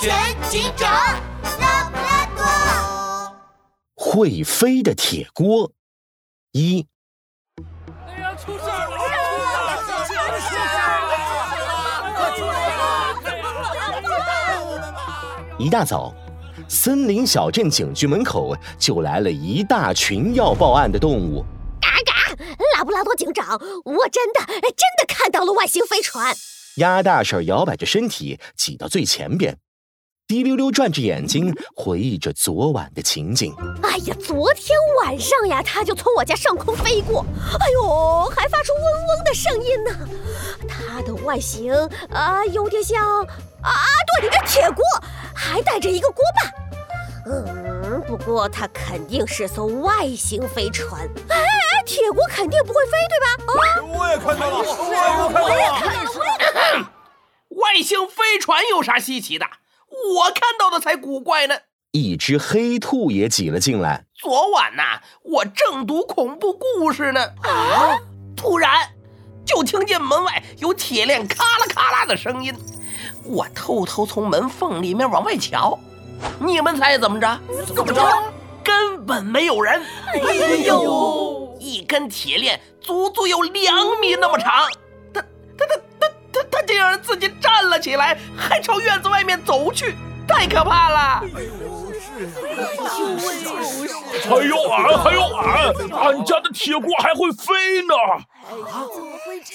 全警长，拉布拉多。会飞的铁锅一。哎呀，出事了！出事了！快出来！一大早，森林小镇警局门口就来了一大群要报案的动物。嘎嘎！拉布拉多警长，我真的真的看到了外星飞船。鸭大婶摇摆着身体挤到最前边，滴溜溜转着眼睛回忆着昨晚的情景。哎呀，昨天晚上呀，它就从我家上空飞过，哎呦，还发出嗡嗡的声音呢。它的外形啊，有点像啊，对，铁锅，还带着一个锅巴。嗯，不过它肯定是艘外星飞船。哎哎，铁锅肯定不会飞，对吧？啊，我也看到了，我也看到了。外星飞船有啥稀奇的？我看到的才古怪呢！一只黑兔也挤了进来。昨晚呐，我正读恐怖故事呢，啊！突然就听见门外有铁链咔啦咔啦的声音。我偷偷从门缝里面往外瞧，你们猜怎么着？怎么着？根本没有人！哎呦，一根铁链足足有两米那么长。他竟然自己站了起来，还朝院子外面走去，太可怕了！就是就是还有俺，还有俺，俺家的铁锅还会飞呢！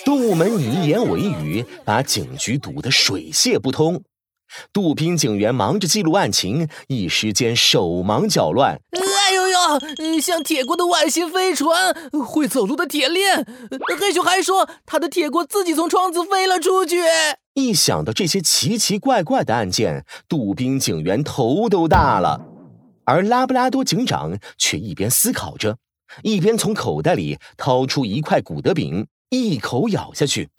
动物们你一言我一语，把警局堵得水泄不通。杜宾警员忙着记录案情，一时间手忙脚乱。哎呦呦，像铁锅的外星飞船，会走路的铁链，黑熊还说他的铁锅自己从窗子飞了出去。一想到这些奇奇怪怪的案件，杜宾警员头都大了。而拉布拉多警长却一边思考着，一边从口袋里掏出一块古德饼，一口咬下去。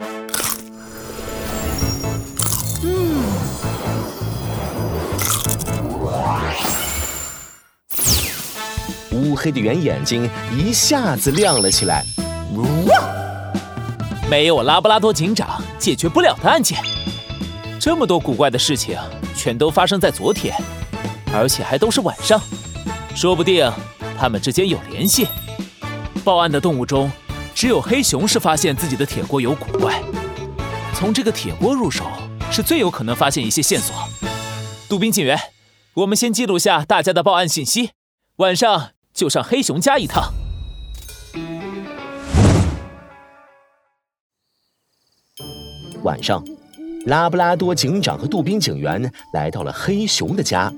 乌黑的圆眼睛一下子亮了起来。哇没有拉布拉多警长解决不了的案件。这么多古怪的事情，全都发生在昨天，而且还都是晚上，说不定他们之间有联系。报案的动物中，只有黑熊是发现自己的铁锅有古怪。从这个铁锅入手，是最有可能发现一些线索。杜宾警员，我们先记录下大家的报案信息，晚上。就上黑熊家一趟。晚上，拉布拉多警长和杜宾警员来到了黑熊的家。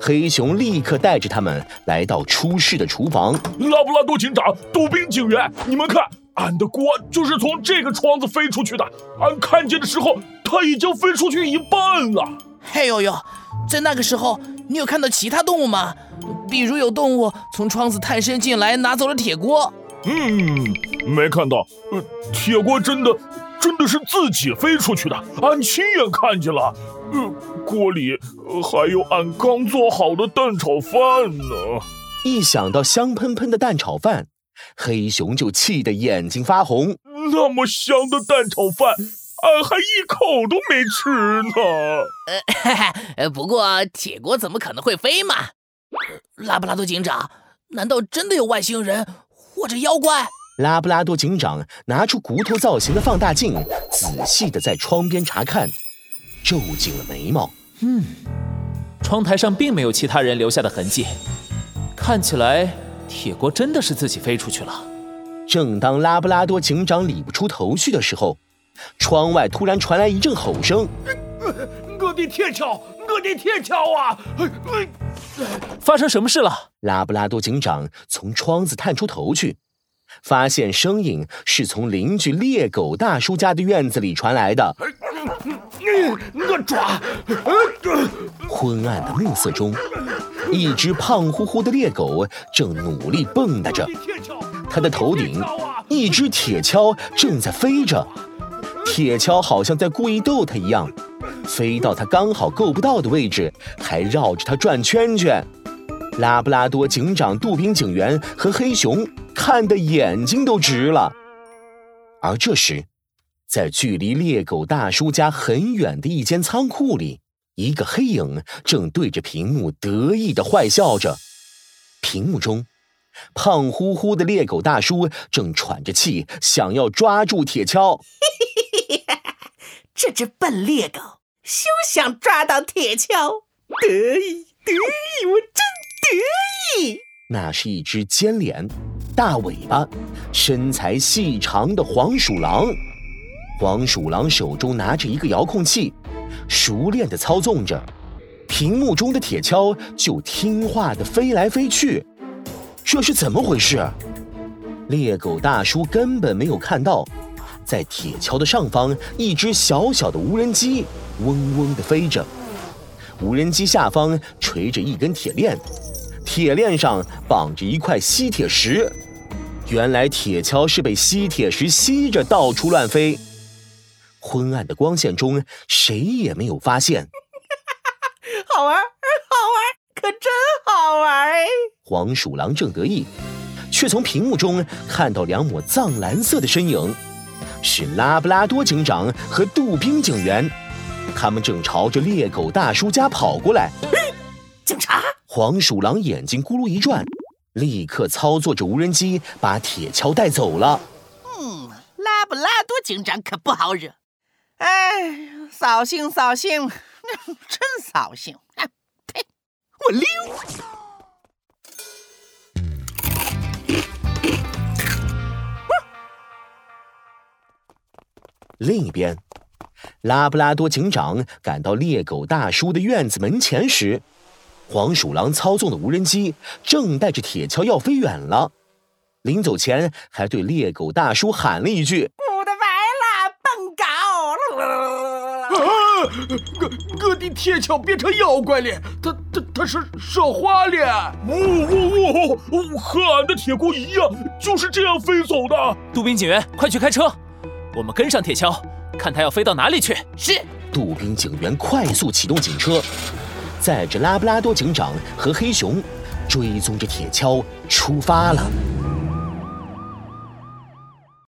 黑熊立刻带着他们来到出事的厨房。拉布拉多警长、杜宾警员，你们看，俺的锅就是从这个窗子飞出去的。俺看见的时候，它已经飞出去一半了。嘿呦呦，在那个时候，你有看到其他动物吗？比如有动物从窗子探身进来，拿走了铁锅。嗯，没看到。呃，铁锅真的，真的是自己飞出去的，俺亲眼看见了。呃，锅里还有俺刚做好的蛋炒饭呢。一想到香喷喷的蛋炒饭，黑熊就气得眼睛发红。那么香的蛋炒饭，俺还一口都没吃呢。呃，不过铁锅怎么可能会飞嘛？拉布拉多警长，难道真的有外星人或者妖怪？拉布拉多警长拿出骨头造型的放大镜，仔细的在窗边查看，皱紧了眉毛。嗯，窗台上并没有其他人留下的痕迹，看起来铁锅真的是自己飞出去了。正当拉布拉多警长理不出头绪的时候，窗外突然传来一阵吼声：“我的铁锹，我的铁锹啊！”发生什么事了？拉布拉多警长从窗子探出头去，发现声音是从邻居猎狗大叔家的院子里传来的。我抓！昏暗的暮色中，一只胖乎乎的猎狗正努力蹦跶着，它的头顶一只铁锹正在飞着，铁锹好像在故意逗它一样。飞到他刚好够不到的位置，还绕着他转圈圈。拉布拉多警长、杜宾警员和黑熊看得眼睛都直了。而这时，在距离猎狗大叔家很远的一间仓库里，一个黑影正对着屏幕得意的坏笑着。屏幕中，胖乎乎的猎狗大叔正喘着气，想要抓住铁锹。这只笨猎狗休想抓到铁锹！得意，得意，我真得意！那是一只尖脸、大尾巴、身材细长的黄鼠狼。黄鼠狼手中拿着一个遥控器，熟练地操纵着，屏幕中的铁锹就听话地飞来飞去。这是怎么回事？猎狗大叔根本没有看到，在铁锹的上方，一只小小的无人机嗡嗡地飞着，无人机下方垂着一根铁链。铁链上绑着一块吸铁石，原来铁锹是被吸铁石吸着到处乱飞。昏暗的光线中，谁也没有发现。好玩，好玩，可真好玩！黄鼠狼正得意，却从屏幕中看到两抹藏蓝色的身影，是拉布拉多警长和杜宾警员，他们正朝着猎狗大叔家跑过来。警察。黄鼠狼眼睛咕噜一转，立刻操作着无人机把铁锹带走了。嗯，拉布拉多警长可不好惹。哎，扫兴扫兴，真扫兴！呸，我溜。另一边，拉布拉多警长赶到猎狗大叔的院子门前时。黄鼠狼操纵的无人机正带着铁锹要飞远了，临走前还对猎狗大叔喊了一句：“我的完了，笨狗！”啊！哥哥的铁锹变成妖怪了，他他他是说话了！呜呜呜！和俺的铁锅一样，就是这样飞走的。杜宾警员，快去开车，我们跟上铁锹，看他要飞到哪里去。是。杜宾警员快速启动警车。载着拉布拉多警长和黑熊，追踪着铁锹出发了。